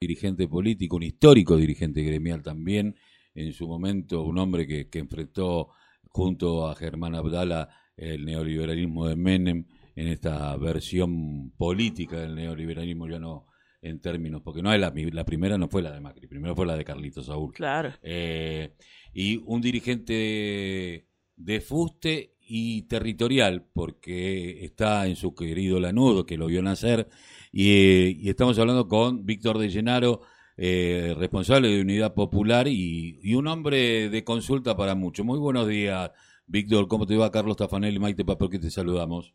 dirigente político, un histórico dirigente gremial también, en su momento un hombre que, que enfrentó junto a Germán Abdala el neoliberalismo de Menem en esta versión política del neoliberalismo, ya no en términos, porque no es la, la primera no fue la de Macri, primero fue la de Carlitos Saúl. Claro. Eh, y un dirigente de fuste y territorial, porque está en su querido Lanudo, que lo vio nacer, y, estamos hablando con Víctor de Llenaro, eh, responsable de Unidad Popular y, un hombre de consulta para mucho. Muy buenos días, Víctor. ¿Cómo te va? Carlos Tafanel y Maite Papel, que te saludamos.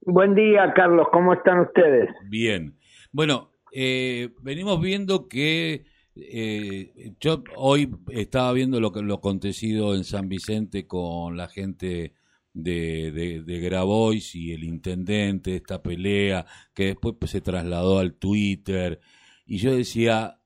Buen día, Carlos. ¿Cómo están ustedes? Bien. Bueno, eh, venimos viendo que eh, yo hoy estaba viendo lo que lo acontecido en San Vicente con la gente de, de, Grabois y el intendente, esta pelea que después pues, se trasladó al Twitter. Y yo decía,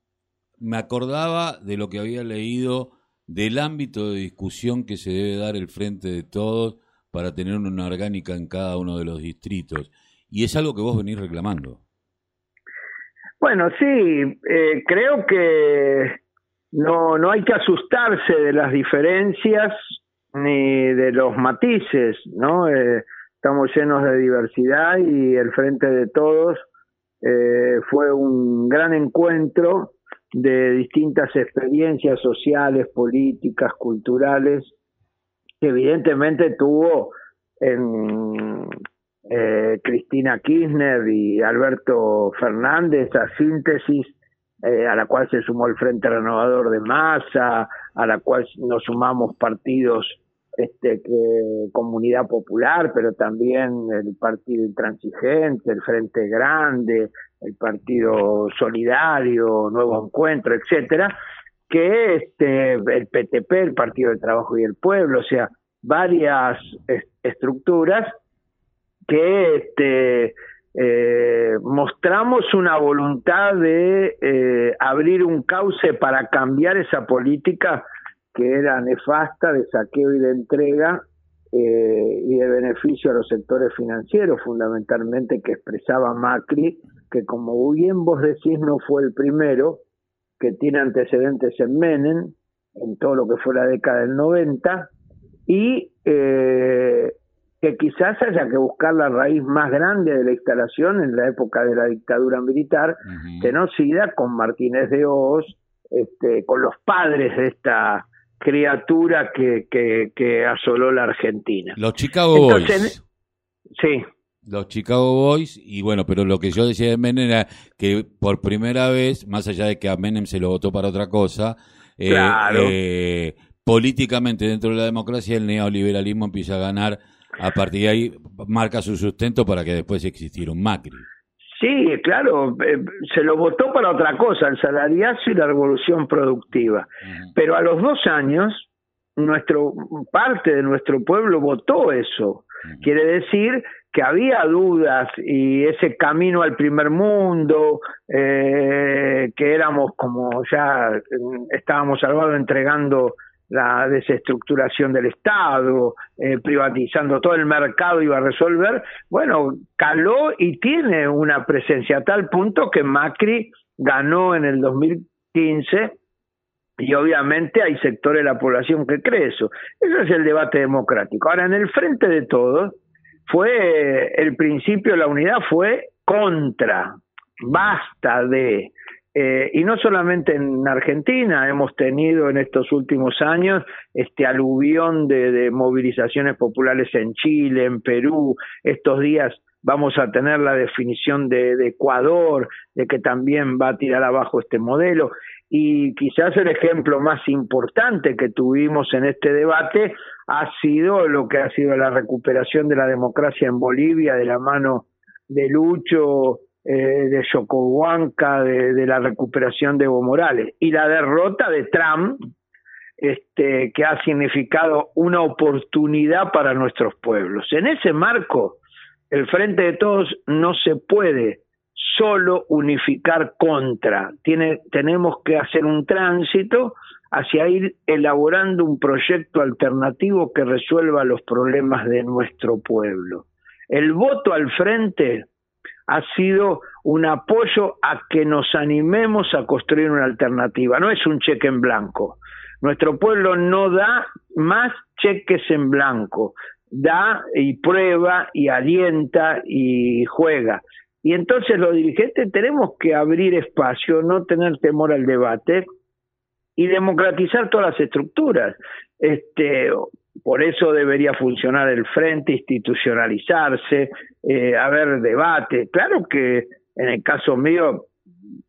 me acordaba de lo que había leído del ámbito de discusión que se debe dar el frente de todos para tener una orgánica en cada uno de los distritos. Y es algo que vos venís reclamando. Bueno, sí, eh, creo que no, no hay que asustarse de las diferencias ni de los matices, ¿no? Eh, estamos llenos de diversidad y el Frente de Todos eh, fue un gran encuentro de distintas experiencias sociales, políticas, culturales, que evidentemente tuvo en eh, Cristina Kirchner y Alberto Fernández a síntesis eh, a la cual se sumó el Frente Renovador de Masa, a la cual nos sumamos partidos este, que Comunidad Popular, pero también el Partido Intransigente, el Frente Grande, el Partido Solidario, Nuevo Encuentro, etcétera, que este, el PTP, el Partido del Trabajo y el Pueblo, o sea, varias estructuras que este, eh, mostramos una voluntad de eh, abrir un cauce para cambiar esa política que era nefasta de saqueo y de entrega eh, y de beneficio a los sectores financieros, fundamentalmente que expresaba Macri, que como bien vos decís no fue el primero, que tiene antecedentes en Menem, en todo lo que fue la década del 90, y eh, que quizás haya que buscar la raíz más grande de la instalación en la época de la dictadura militar, genocida con Martínez de Oz, este, con los padres de esta criatura que, que, asoló la Argentina. Los Chicago Boys. Sí. Los Chicago Boys, y bueno, pero lo que yo decía de Menem era que por primera vez, más allá de que a Menem se lo votó para otra cosa, eh, eh, políticamente dentro de la democracia el neoliberalismo empieza a ganar, a partir de ahí marca su sustento para que después existiera un Macri. Sí, claro, eh, se lo votó para otra cosa, el salariazo y la revolución productiva. Pero a los dos años, nuestro parte de nuestro pueblo votó eso. Quiere decir que había dudas y ese camino al primer mundo, eh, que éramos como ya mm, estábamos salvados entregando la desestructuración del Estado, eh, privatizando todo el mercado iba a resolver, bueno, caló y tiene una presencia a tal punto que Macri ganó en el 2015 y obviamente hay sectores de la población que cree eso. Es el debate democrático. Ahora, en el frente de todos, fue el principio la unidad fue contra, basta de eh, y no solamente en Argentina, hemos tenido en estos últimos años este aluvión de, movilizaciones populares en Chile, en Perú, estos días vamos a tener la definición de, de, Ecuador, de que también va a tirar abajo este modelo. Y quizás el ejemplo más importante que tuvimos en este debate ha sido lo que ha sido la recuperación de la democracia en Bolivia de la mano de Lucho eh, de Chocohuanca, de, la recuperación de Evo Morales y la derrota de Trump, este, que ha significado una oportunidad para nuestros pueblos. En ese marco, el Frente de Todos no se puede solo unificar contra, tenemos que hacer un tránsito hacia ir elaborando un proyecto alternativo que resuelva los problemas de nuestro pueblo. El voto al frente ha sido un apoyo a que nos animemos a construir una alternativa, no es un cheque en blanco. Nuestro pueblo no da más cheques en blanco, da y prueba y alienta y juega. Y entonces los dirigentes tenemos que abrir espacio, no tener temor al debate y democratizar todas las estructuras. Este, por eso debería funcionar el frente, institucionalizarse, eh, haber debate. Claro que en el caso mío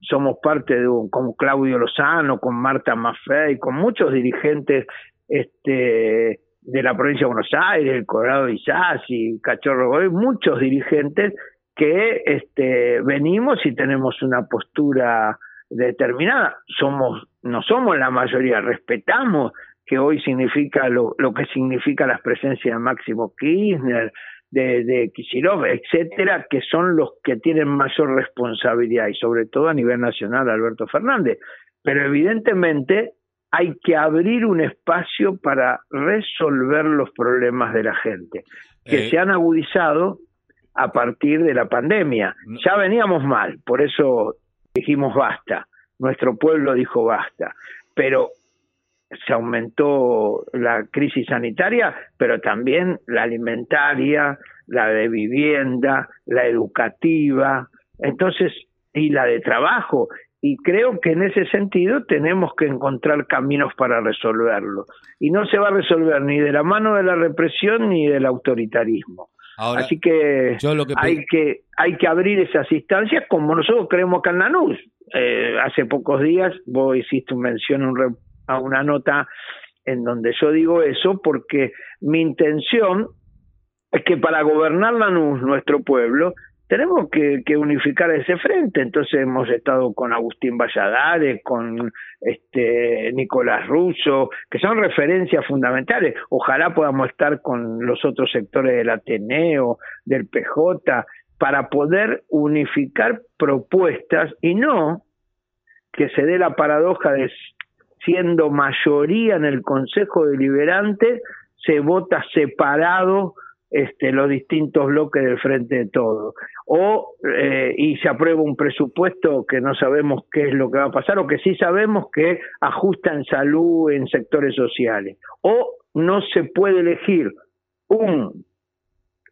somos parte de un, con Claudio Lozano, con Marta Maffei, con muchos dirigentes este, de la provincia de Buenos Aires, el Colorado y Cachorro Goy, muchos dirigentes que este, venimos y tenemos una postura determinada. Somos, no somos la mayoría, respetamos que hoy significa lo, lo que significa la presencia de Máximo Kirchner, de, de Kicillof, etcétera, que son los que tienen mayor responsabilidad y sobre todo a nivel nacional Alberto Fernández. Pero evidentemente hay que abrir un espacio para resolver los problemas de la gente, que eh, se han agudizado a partir de la pandemia. Ya veníamos mal, por eso dijimos basta, nuestro pueblo dijo basta, pero se aumentó la crisis sanitaria, pero también la alimentaria, la de vivienda, la educativa, entonces, y la de trabajo. Y creo que en ese sentido tenemos que encontrar caminos para resolverlo. Y no se va a resolver ni de la mano de la represión ni del autoritarismo. Así que, hay que hay que abrir esas instancias como nosotros creemos que en Lanús. Eh, hace pocos días vos hiciste mención un, a una nota en donde yo digo eso porque mi intención es que para gobernar Lanús, nuestro pueblo, tenemos que, unificar ese frente. Entonces hemos estado con Agustín Valladares, con este Nicolás Russo, que son referencias fundamentales. Ojalá podamos estar con los otros sectores del Ateneo, del PJ, para poder unificar propuestas y no que se dé la paradoja de siendo mayoría en el Consejo Deliberante, se vota separado este, los distintos bloques del frente de todo. O, eh, y se aprueba un presupuesto que no sabemos qué es lo que va a pasar, o que sí sabemos que ajusta en salud, en sectores sociales. O no se puede elegir un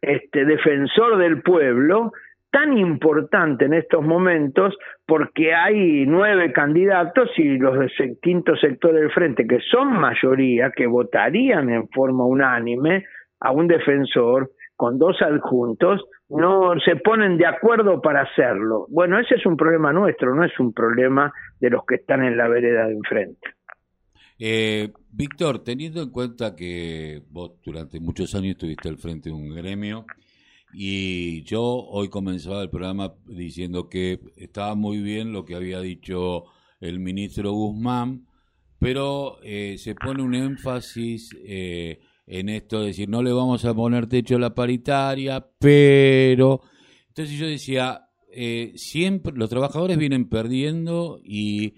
este, defensor del pueblo tan importante en estos momentos porque hay nueve candidatos y los del quinto sector del frente, que son mayoría, que votarían en forma unánime a un defensor con dos adjuntos, no se ponen de acuerdo para hacerlo. Bueno, ese es un problema nuestro, no es un problema de los que están en la vereda de enfrente. Eh, Víctor, teniendo en cuenta que vos durante muchos años estuviste al frente de un gremio, y yo hoy comenzaba el programa diciendo que estaba muy bien lo que había dicho el ministro Guzmán, pero eh, se pone un énfasis eh, en esto de decir, no le vamos a poner techo a la paritaria, pero... Entonces yo decía, eh, siempre los trabajadores vienen perdiendo y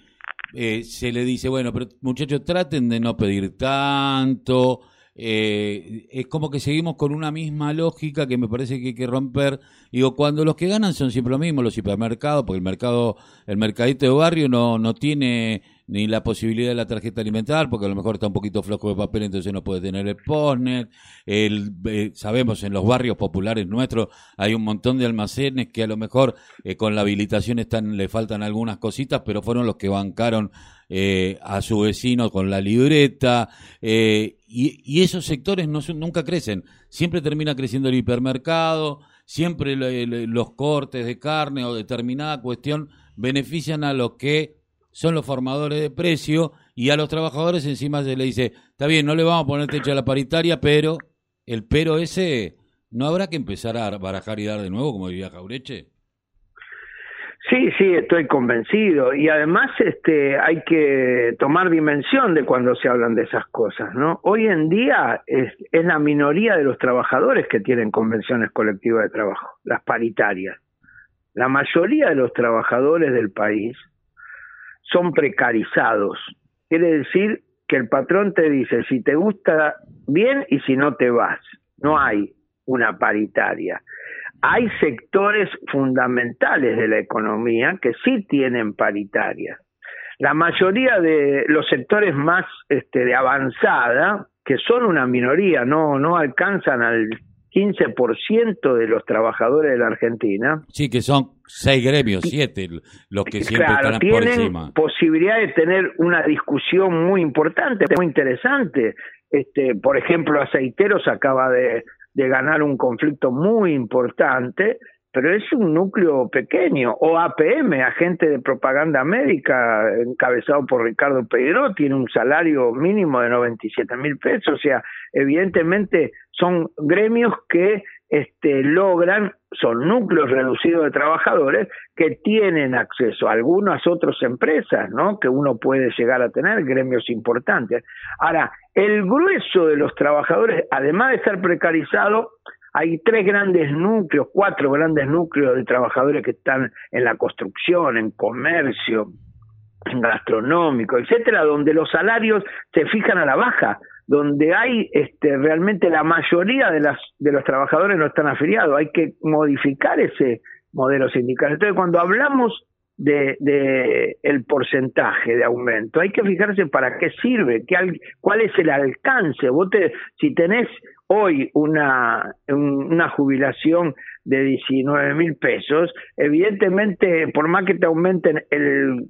se le dice, bueno, pero muchachos, traten de no pedir tanto, eh, es como que seguimos con una misma lógica que me parece que hay que romper. Digo, cuando los que ganan son siempre lo mismo, los hipermercados, porque el mercado, el mercadito de barrio no, no tiene ni la posibilidad de la tarjeta alimentar, porque a lo mejor está un poquito flojo de papel, entonces no puede tener el postnet. El, eh, sabemos, en los barrios populares nuestros hay un montón de almacenes que a lo mejor eh, con la habilitación están, le faltan algunas cositas, pero fueron los que bancaron eh, a su vecino con la libreta. Y, y, esos sectores no, nunca crecen. Siempre termina creciendo el hipermercado, siempre los cortes de carne o determinada cuestión benefician a los que son los formadores de precio y a los trabajadores encima se le dice, está bien, no le vamos a poner techo a la paritaria, pero el pero ese, ¿no habrá que empezar a barajar y dar de nuevo, como diría Jaureche? Sí, sí, estoy convencido. Y además este, hay que tomar dimensión de cuando se hablan de esas cosas. ¿no? Hoy en día es, es la minoría de los trabajadores que tienen convenciones colectivas de trabajo, las paritarias. La mayoría de los trabajadores del país son precarizados. Quiere decir que el patrón te dice si te gusta bien y si no te vas. No hay una paritaria. Hay sectores fundamentales de la economía que sí tienen paritarias. La mayoría de los sectores más este, de avanzada, que son una minoría, no, no alcanzan al 15% de los trabajadores de la Argentina. Sí, que son seis gremios, siete, los que siempre están por encima. posibilidad de tener una discusión muy importante, muy interesante. Este, por ejemplo, Aceiteros acaba de, de ganar un conflicto muy importante pero es un núcleo pequeño, o APM, agente de propaganda médica, encabezado por Ricardo Pedro, tiene un salario mínimo de 97 mil pesos, o sea, evidentemente son gremios que este, logran, son núcleos reducidos de trabajadores que tienen acceso a algunas otras empresas, ¿no? Que uno puede llegar a tener, gremios importantes. Ahora, el grueso de los trabajadores, además de estar precarizado, hay tres grandes núcleos, cuatro grandes núcleos de trabajadores que están en la construcción, en comercio, en gastronómico, etcétera, donde los salarios se fijan a la baja, donde hay este, realmente la mayoría de, las, de los trabajadores no están afiliados, hay que modificar ese modelo sindical. Entonces, cuando hablamos de, de, el porcentaje de aumento. Hay que fijarse para qué sirve, qué, cuál es el alcance. Vos te, si tenés hoy una, una jubilación de 19 mil pesos, evidentemente, por más que te aumenten el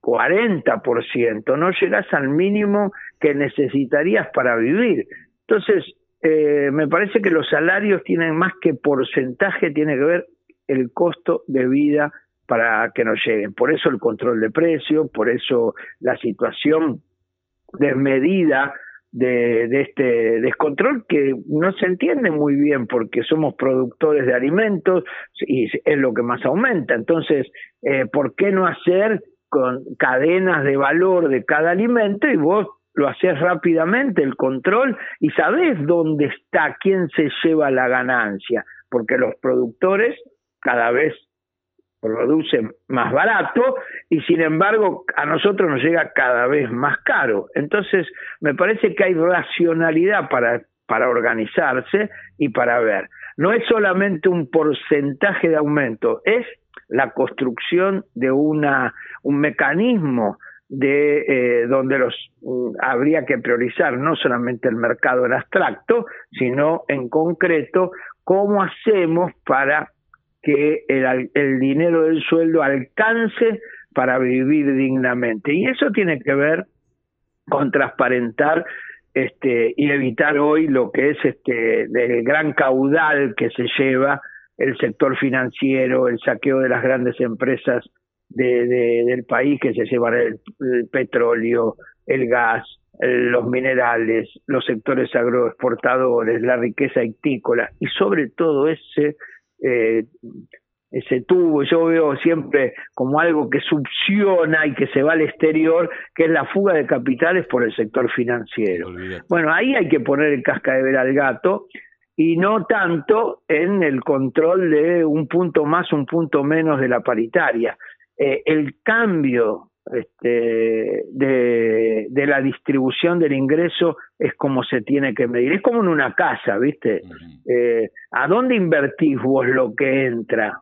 40%, no llegas al mínimo que necesitarías para vivir. Entonces, eh, me parece que los salarios tienen más que porcentaje, tiene que ver el costo de vida para que nos lleguen. Por eso el control de precios, por eso la situación desmedida de, de, este descontrol que no se entiende muy bien porque somos productores de alimentos y es lo que más aumenta. Entonces, eh, ¿por qué no hacer con cadenas de valor de cada alimento y vos lo haces rápidamente el control y sabés dónde está, quién se lleva la ganancia? Porque los productores cada vez produce más barato y sin embargo a nosotros nos llega cada vez más caro. Entonces me parece que hay racionalidad para, para organizarse y para ver. No es solamente un porcentaje de aumento, es la construcción de una, un mecanismo de eh, donde los mm, habría que priorizar no solamente el mercado en abstracto, sino en concreto cómo hacemos para que el, el dinero del sueldo alcance para vivir dignamente. Y eso tiene que ver con transparentar este, y evitar hoy lo que es este del gran caudal que se lleva el sector financiero, el saqueo de las grandes empresas de, del país que se llevan el, petróleo, el gas, los minerales, los sectores agroexportadores, la riqueza hictícola y sobre todo ese eh, ese tubo, yo veo siempre como algo que succiona y que se va al exterior, que es la fuga de capitales por el sector financiero. Bueno, ahí hay que poner el casca de ver al gato y no tanto en el control de un punto más, un punto menos de la paritaria. Eh, el cambio este, de, de, la distribución del ingreso es como se tiene que medir. Es como en una casa, ¿viste? eh, ¿A dónde invertís vos lo que entra?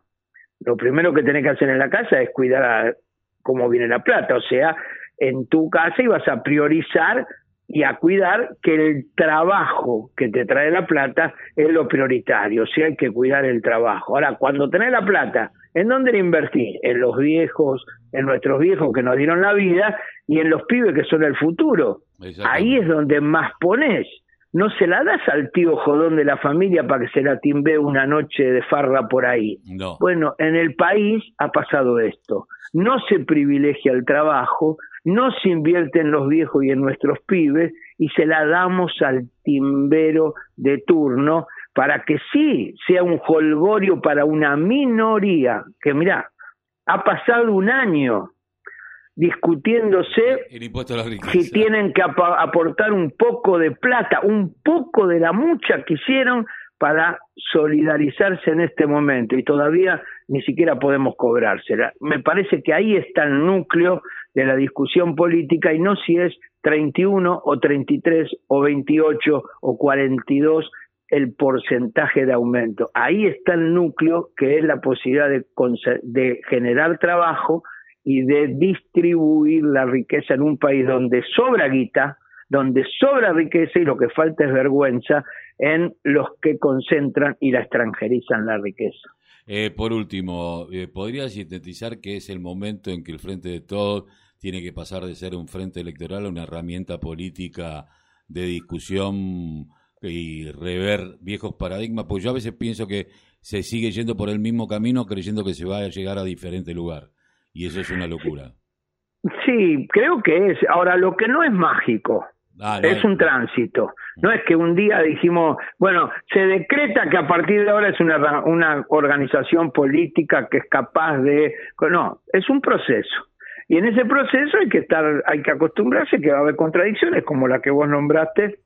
Lo primero que tenés que hacer en la casa es cuidar cómo viene la plata. O sea, en tu casa ibas a priorizar y a cuidar que el trabajo que te trae la plata es lo prioritario, o sea, hay que cuidar el trabajo. Ahora, cuando tenés la plata, ¿en dónde la invertís? En los viejos, en nuestros viejos que nos dieron la vida y en los pibes que son el futuro. Ahí es donde más pones. No se la das al tío jodón de la familia para que se la timbe una noche de farra por ahí. Bueno, en el país ha pasado esto. No se privilegia el trabajo, no se invierte en los viejos y en nuestros pibes y se la damos al timbero de turno para que sí sea un holgorio para una minoría, que mira, ha pasado un año discutiéndose si tienen que aportar un poco de plata, un poco de la mucha que hicieron para solidarizarse en este momento y todavía ni siquiera podemos cobrársela. Me parece que ahí está el núcleo de la discusión política y no si es 31 o 33 o 28 o 42 el porcentaje de aumento. Ahí está el núcleo que es la posibilidad de, generar trabajo y de distribuir la riqueza en un país donde sobra guita, donde sobra riqueza y lo que falta es vergüenza en los que concentran y la extranjerizan la riqueza. Eh, por último, eh, ¿podría sintetizar que es el momento en que el Frente de Todos tiene que pasar de ser un frente electoral a una herramienta política de discusión y rever viejos paradigmas? Pues yo a veces pienso que se sigue yendo por el mismo camino creyendo que se va a llegar a diferente lugar. Y eso es una locura. Sí, creo que es. Ahora, lo que no es mágico, Ah, es un tránsito. No es que un día dijimos, bueno, se decreta que a partir de ahora es una, una organización política que es capaz de... No, es un proceso. Y en ese proceso hay que estar, hay que acostumbrarse que va a haber contradicciones como la que vos nombraste,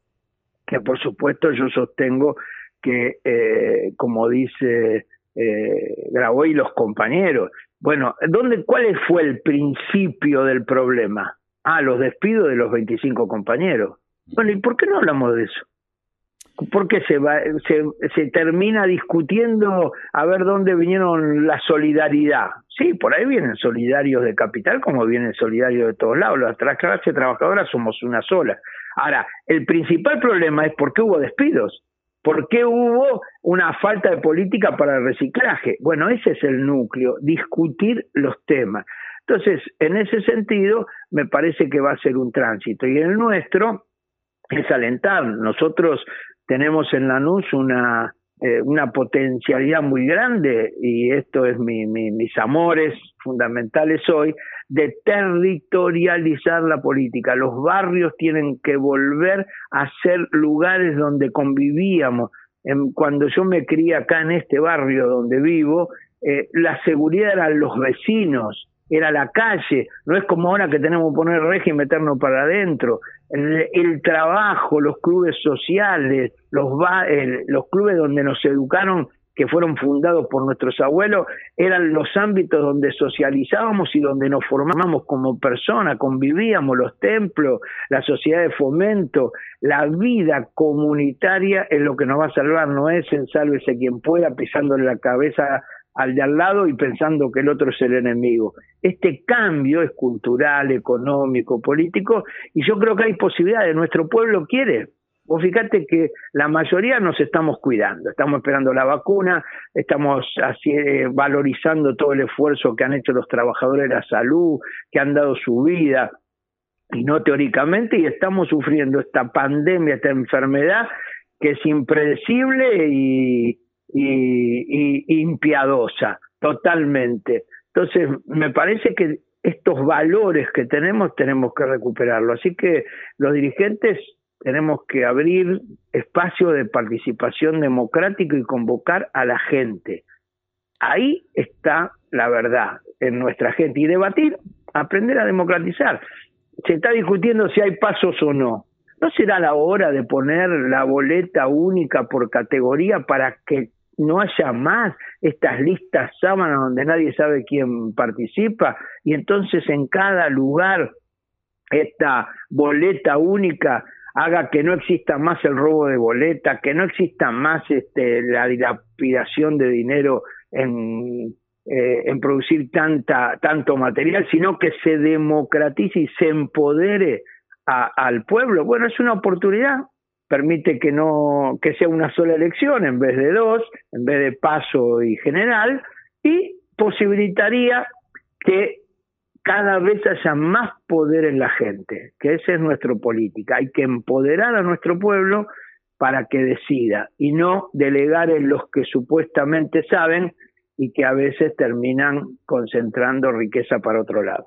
que por supuesto yo sostengo que, eh, como dice eh, y los compañeros, bueno, ¿dónde, ¿cuál fue el principio del problema? Ah, los despidos de los 25 compañeros. Bueno, ¿y por qué no hablamos de eso? ¿Por qué se, va, se, se termina discutiendo a ver dónde vinieron la solidaridad? Sí, por ahí vienen solidarios de capital como vienen solidarios de todos lados. Las clases trabajadoras somos una sola. Ahora, el principal problema es por qué hubo despidos. ¿Por qué hubo una falta de política para el reciclaje? Bueno, ese es el núcleo, discutir los temas. Entonces, en ese sentido, me parece que va a ser un tránsito. Y el nuestro es alentar. Nosotros tenemos en Lanús una, eh, una potencialidad muy grande, y esto es mi, mis amores fundamentales hoy, de territorializar la política. Los barrios tienen que volver a ser lugares donde convivíamos. cuando yo me crié acá en este barrio donde vivo, eh, la seguridad eran los vecinos, era la calle, no es como ahora que tenemos que poner régimen y meternos para adentro. El, trabajo, los clubes sociales, los, los clubes donde nos educaron, que fueron fundados por nuestros abuelos, eran los ámbitos donde socializábamos y donde nos formamos como personas, convivíamos, los templos, la sociedad de fomento, la vida comunitaria es lo que nos va a salvar, no es en sálvese quien pueda pisándole la cabeza al de al lado y pensando que el otro es el enemigo. Este cambio es cultural, económico, político, y yo creo que hay posibilidades. Nuestro pueblo quiere. Vos fíjate que la mayoría nos estamos cuidando, estamos esperando la vacuna, estamos eh, valorizando todo el esfuerzo que han hecho los trabajadores de la salud, que han dado su vida, y no teóricamente, y estamos sufriendo esta pandemia, esta enfermedad que es impredecible y, y, impiadosa, totalmente. Entonces, me parece que estos valores que tenemos tenemos que recuperarlo. Así que los dirigentes tenemos que abrir espacio de participación democrático y convocar a la gente. Ahí está la verdad en nuestra gente y debatir, aprender a democratizar. Se está discutiendo si hay pasos o no. ¿No será la hora de poner la boleta única por categoría para que no haya más estas listas sábanas donde nadie sabe quién participa y entonces en cada lugar esta boleta única haga que no exista más el robo de boleta, que no exista más este, la dilapidación de dinero en, eh, en producir tanta, tanto material, sino que se democratice y se empodere al pueblo. Bueno, es una oportunidad, permite que no que sea una sola elección en vez de dos, en vez de paso y general, y posibilitaría que cada vez haya más poder en la gente, que esa es nuestra política. Hay que empoderar a nuestro pueblo para que decida y no delegar en los que supuestamente saben y que a veces terminan concentrando riqueza para otro lado.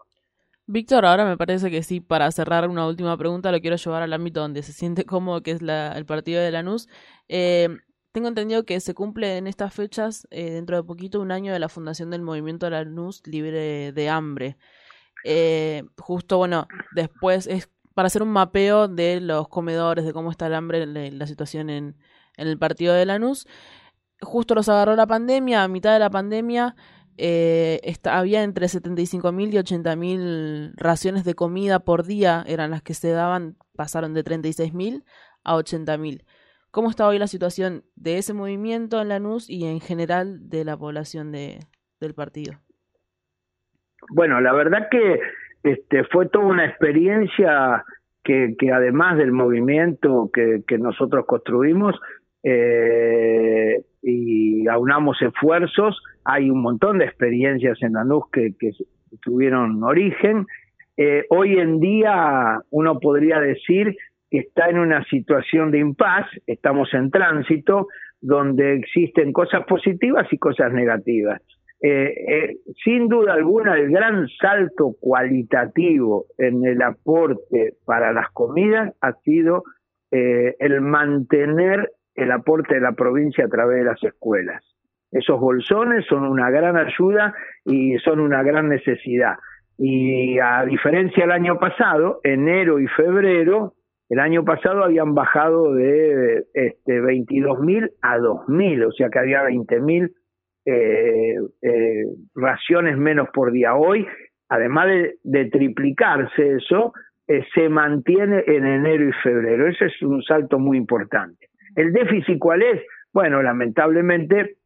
Víctor, ahora me parece que sí, para cerrar una última pregunta, lo quiero llevar al ámbito donde se siente cómodo, que es el partido de Lanús. Eh, tengo entendido que se cumple en estas fechas, eh, dentro de poquito, un año de la fundación del movimiento Lanús Libre de Hambre. Eh, justo, bueno, después es para hacer un mapeo de los comedores, de cómo está el hambre, la situación en, en el partido de Lanús. Justo los agarró la pandemia, a mitad de la pandemia eh, había entre 75.000 y 80.000 raciones de comida por día, eran las que se daban, pasaron de 36.000 a 80.000. ¿Cómo está hoy la situación de ese movimiento en Lanús y en general de la población de, del partido? Bueno, la verdad que este, fue toda una experiencia que, que además del movimiento que, que nosotros construimos eh, y aunamos esfuerzos, hay un montón de experiencias en Lanús que, que tuvieron origen. Eh, hoy en día uno podría decir está en una situación de impas, estamos en tránsito, donde existen cosas positivas y cosas negativas. Eh, eh, sin duda alguna, el gran salto cualitativo en el aporte para las comidas ha sido el mantener el aporte de la provincia a través de las escuelas. Esos bolsones son una gran ayuda y son una gran necesidad. Y a diferencia del año pasado, enero y febrero, el año pasado habían bajado de este, 22.000 a 2.000, o sea que había 20.000 eh, eh, raciones menos por día. Hoy, además de, triplicarse eso, eh, se mantiene en enero y febrero. Ese es un salto muy importante. ¿El déficit cuál es? Bueno, lamentablemente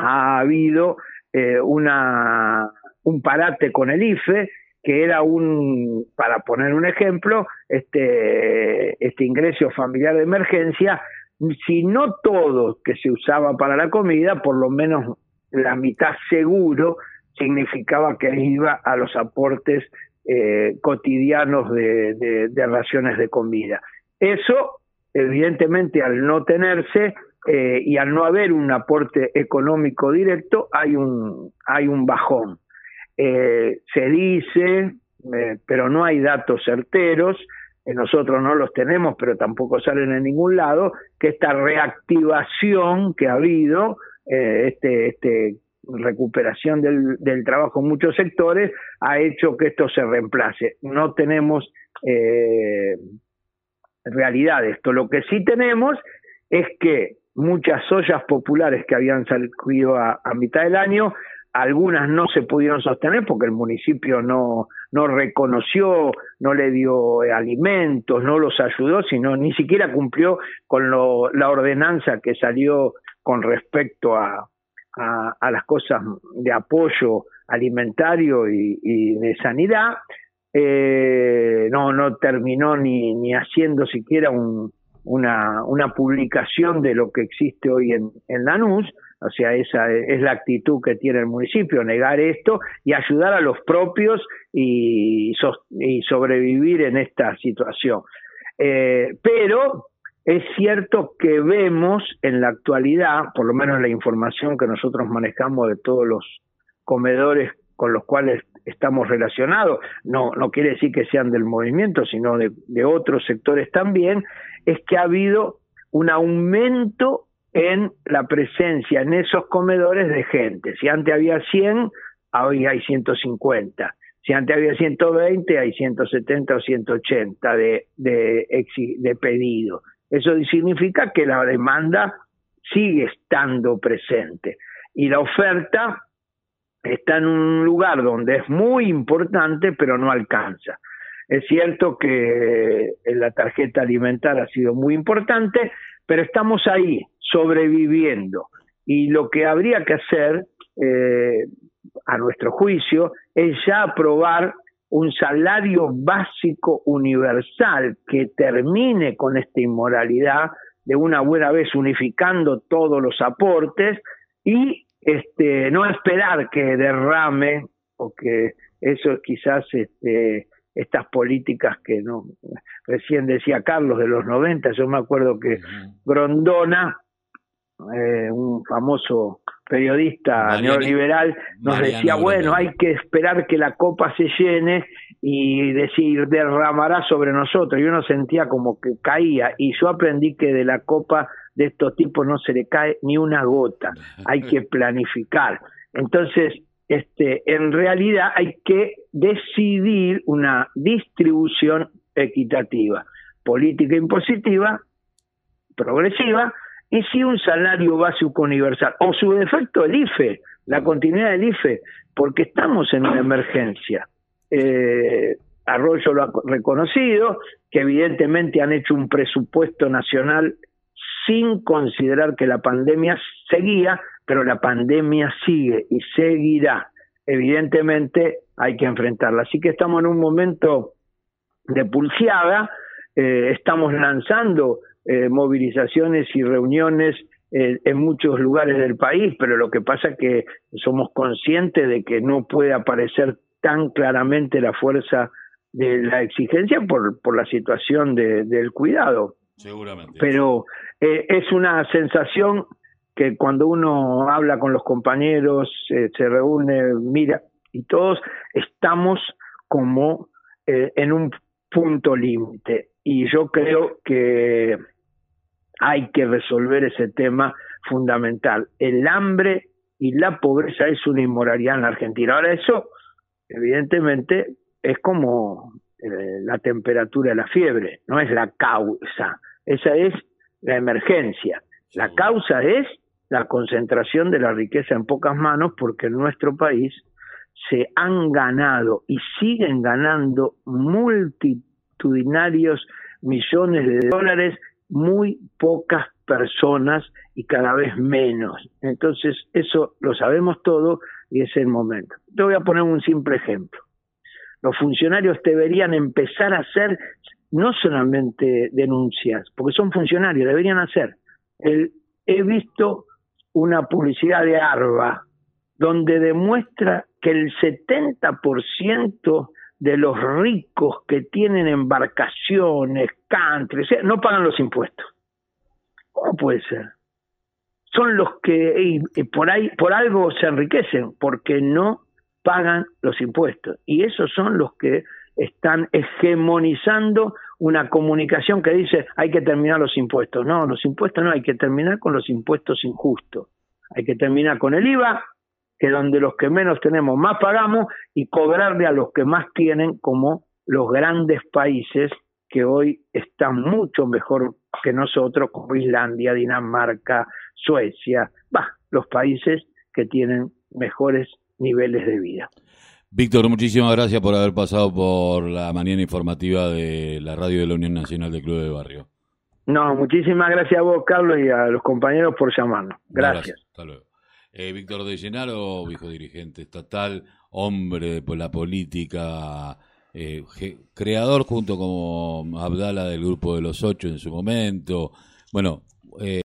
ha habido eh, una, un parate con el IFE que era un, para poner un ejemplo, este, este ingreso familiar de emergencia, si no todo que se usaba para la comida, por lo menos la mitad seguro significaba que iba a los aportes eh, cotidianos de, de, raciones de comida. Eso, evidentemente, al no tenerse eh, y al no haber un aporte económico directo, hay un, hay un bajón. Eh, se dice, eh, pero no hay datos certeros, eh, nosotros no los tenemos, pero tampoco salen en ningún lado, que esta reactivación que ha habido, este, este recuperación del, del, trabajo en muchos sectores, ha hecho que esto se reemplace. No tenemos realidad de esto. Lo que sí tenemos es que muchas ollas populares que habían salido a mitad del año algunas no se pudieron sostener porque el municipio no, no reconoció, no le dio alimentos, no los ayudó, sino ni siquiera cumplió con lo, la ordenanza que salió con respecto a, las cosas de apoyo alimentario y, de sanidad. Eh, no, no terminó ni, ni haciendo siquiera un, una, una publicación de lo que existe hoy en, en Lanús, o sea, esa es la actitud que tiene el municipio, negar esto y ayudar a los propios y, y sobrevivir en esta situación. Eh, pero es cierto que vemos en la actualidad, por lo menos la información que nosotros manejamos de todos los comedores con los cuales estamos relacionados, no, no quiere decir que sean del movimiento, sino de, otros sectores también, es que ha habido un aumento en la presencia en esos comedores de gente. Si antes había 100, hoy hay 150. Si antes había 120, hay 170 o 180 de, de, de pedido. Eso significa que la demanda sigue estando presente y la oferta está en un lugar donde es muy importante pero no alcanza. Es cierto que la tarjeta alimentar ha sido muy importante, pero estamos ahí, sobreviviendo. Y lo que habría que hacer, eh, a nuestro juicio, es ya aprobar un salario básico universal que termine con esta inmoralidad de una buena vez unificando todos los aportes y este no esperar que derrame o que eso quizás este estas políticas que no recién decía Carlos de los 90, yo me acuerdo que Grondona, eh, un famoso periodista neoliberal, nos decía, bueno, hay que esperar que la copa se llene y decir, derramará sobre nosotros. Y uno sentía como que caía y yo aprendí que de la copa de estos tipos no se le cae ni una gota, hay que planificar. Entonces, este, en realidad hay que decidir una distribución equitativa, política impositiva, progresiva, y si un salario básico universal, o su defecto el IFE, la continuidad del IFE, porque estamos en una emergencia. Eh, Arroyo lo ha reconocido, que evidentemente han hecho un presupuesto nacional sin considerar que la pandemia seguía, pero la pandemia sigue y seguirá. Evidentemente hay que enfrentarla. Así que estamos en un momento de pulseada, eh, estamos lanzando eh, movilizaciones y reuniones eh, en muchos lugares del país, pero lo que pasa es que somos conscientes de que no puede aparecer tan claramente la fuerza de la exigencia por, por la situación de, del cuidado. Seguramente. Pero eh, es una sensación que cuando uno habla con los compañeros, eh, se reúne, mira, y todos estamos como eh, en un punto límite. Y yo creo que hay que resolver ese tema fundamental. El hambre y la pobreza es una inmoralidad en la Argentina. Ahora eso, evidentemente, es como eh, la temperatura de la fiebre, no es la causa, esa es la emergencia. La causa es la concentración de la riqueza en pocas manos porque en nuestro país se han ganado y siguen ganando multitudinarios millones de dólares muy pocas personas y cada vez menos. Entonces, eso lo sabemos todo y es el momento. Te voy a poner un simple ejemplo. Los funcionarios deberían empezar a hacer no solamente denuncias, porque son funcionarios, deberían hacer. He visto una publicidad de ARBA donde demuestra que el 70% de los ricos que tienen embarcaciones, country, no pagan los impuestos. ¿Cómo puede ser? Son los que por ahí por algo se enriquecen porque no pagan los impuestos y esos son los que están hegemonizando una comunicación que dice hay que terminar los impuestos. No, los impuestos no, hay que terminar con los impuestos injustos. Hay que terminar con el IVA, que donde los que menos tenemos más pagamos y cobrarle a los que más tienen como los grandes países que hoy están mucho mejor que nosotros como Islandia, Dinamarca, Suecia, los países que tienen mejores niveles de vida. Víctor, muchísimas gracias por haber pasado por la mañana informativa de la radio de la Unión Nacional de Club de Barrio. No, muchísimas gracias a vos, Carlos, y a los compañeros por llamarnos. Gracias. Hasta luego. Eh, Víctor de Llenaro, viejo dirigente estatal, hombre de la política, eh, creador junto con Abdala del grupo de los ocho en su momento. Bueno, eh,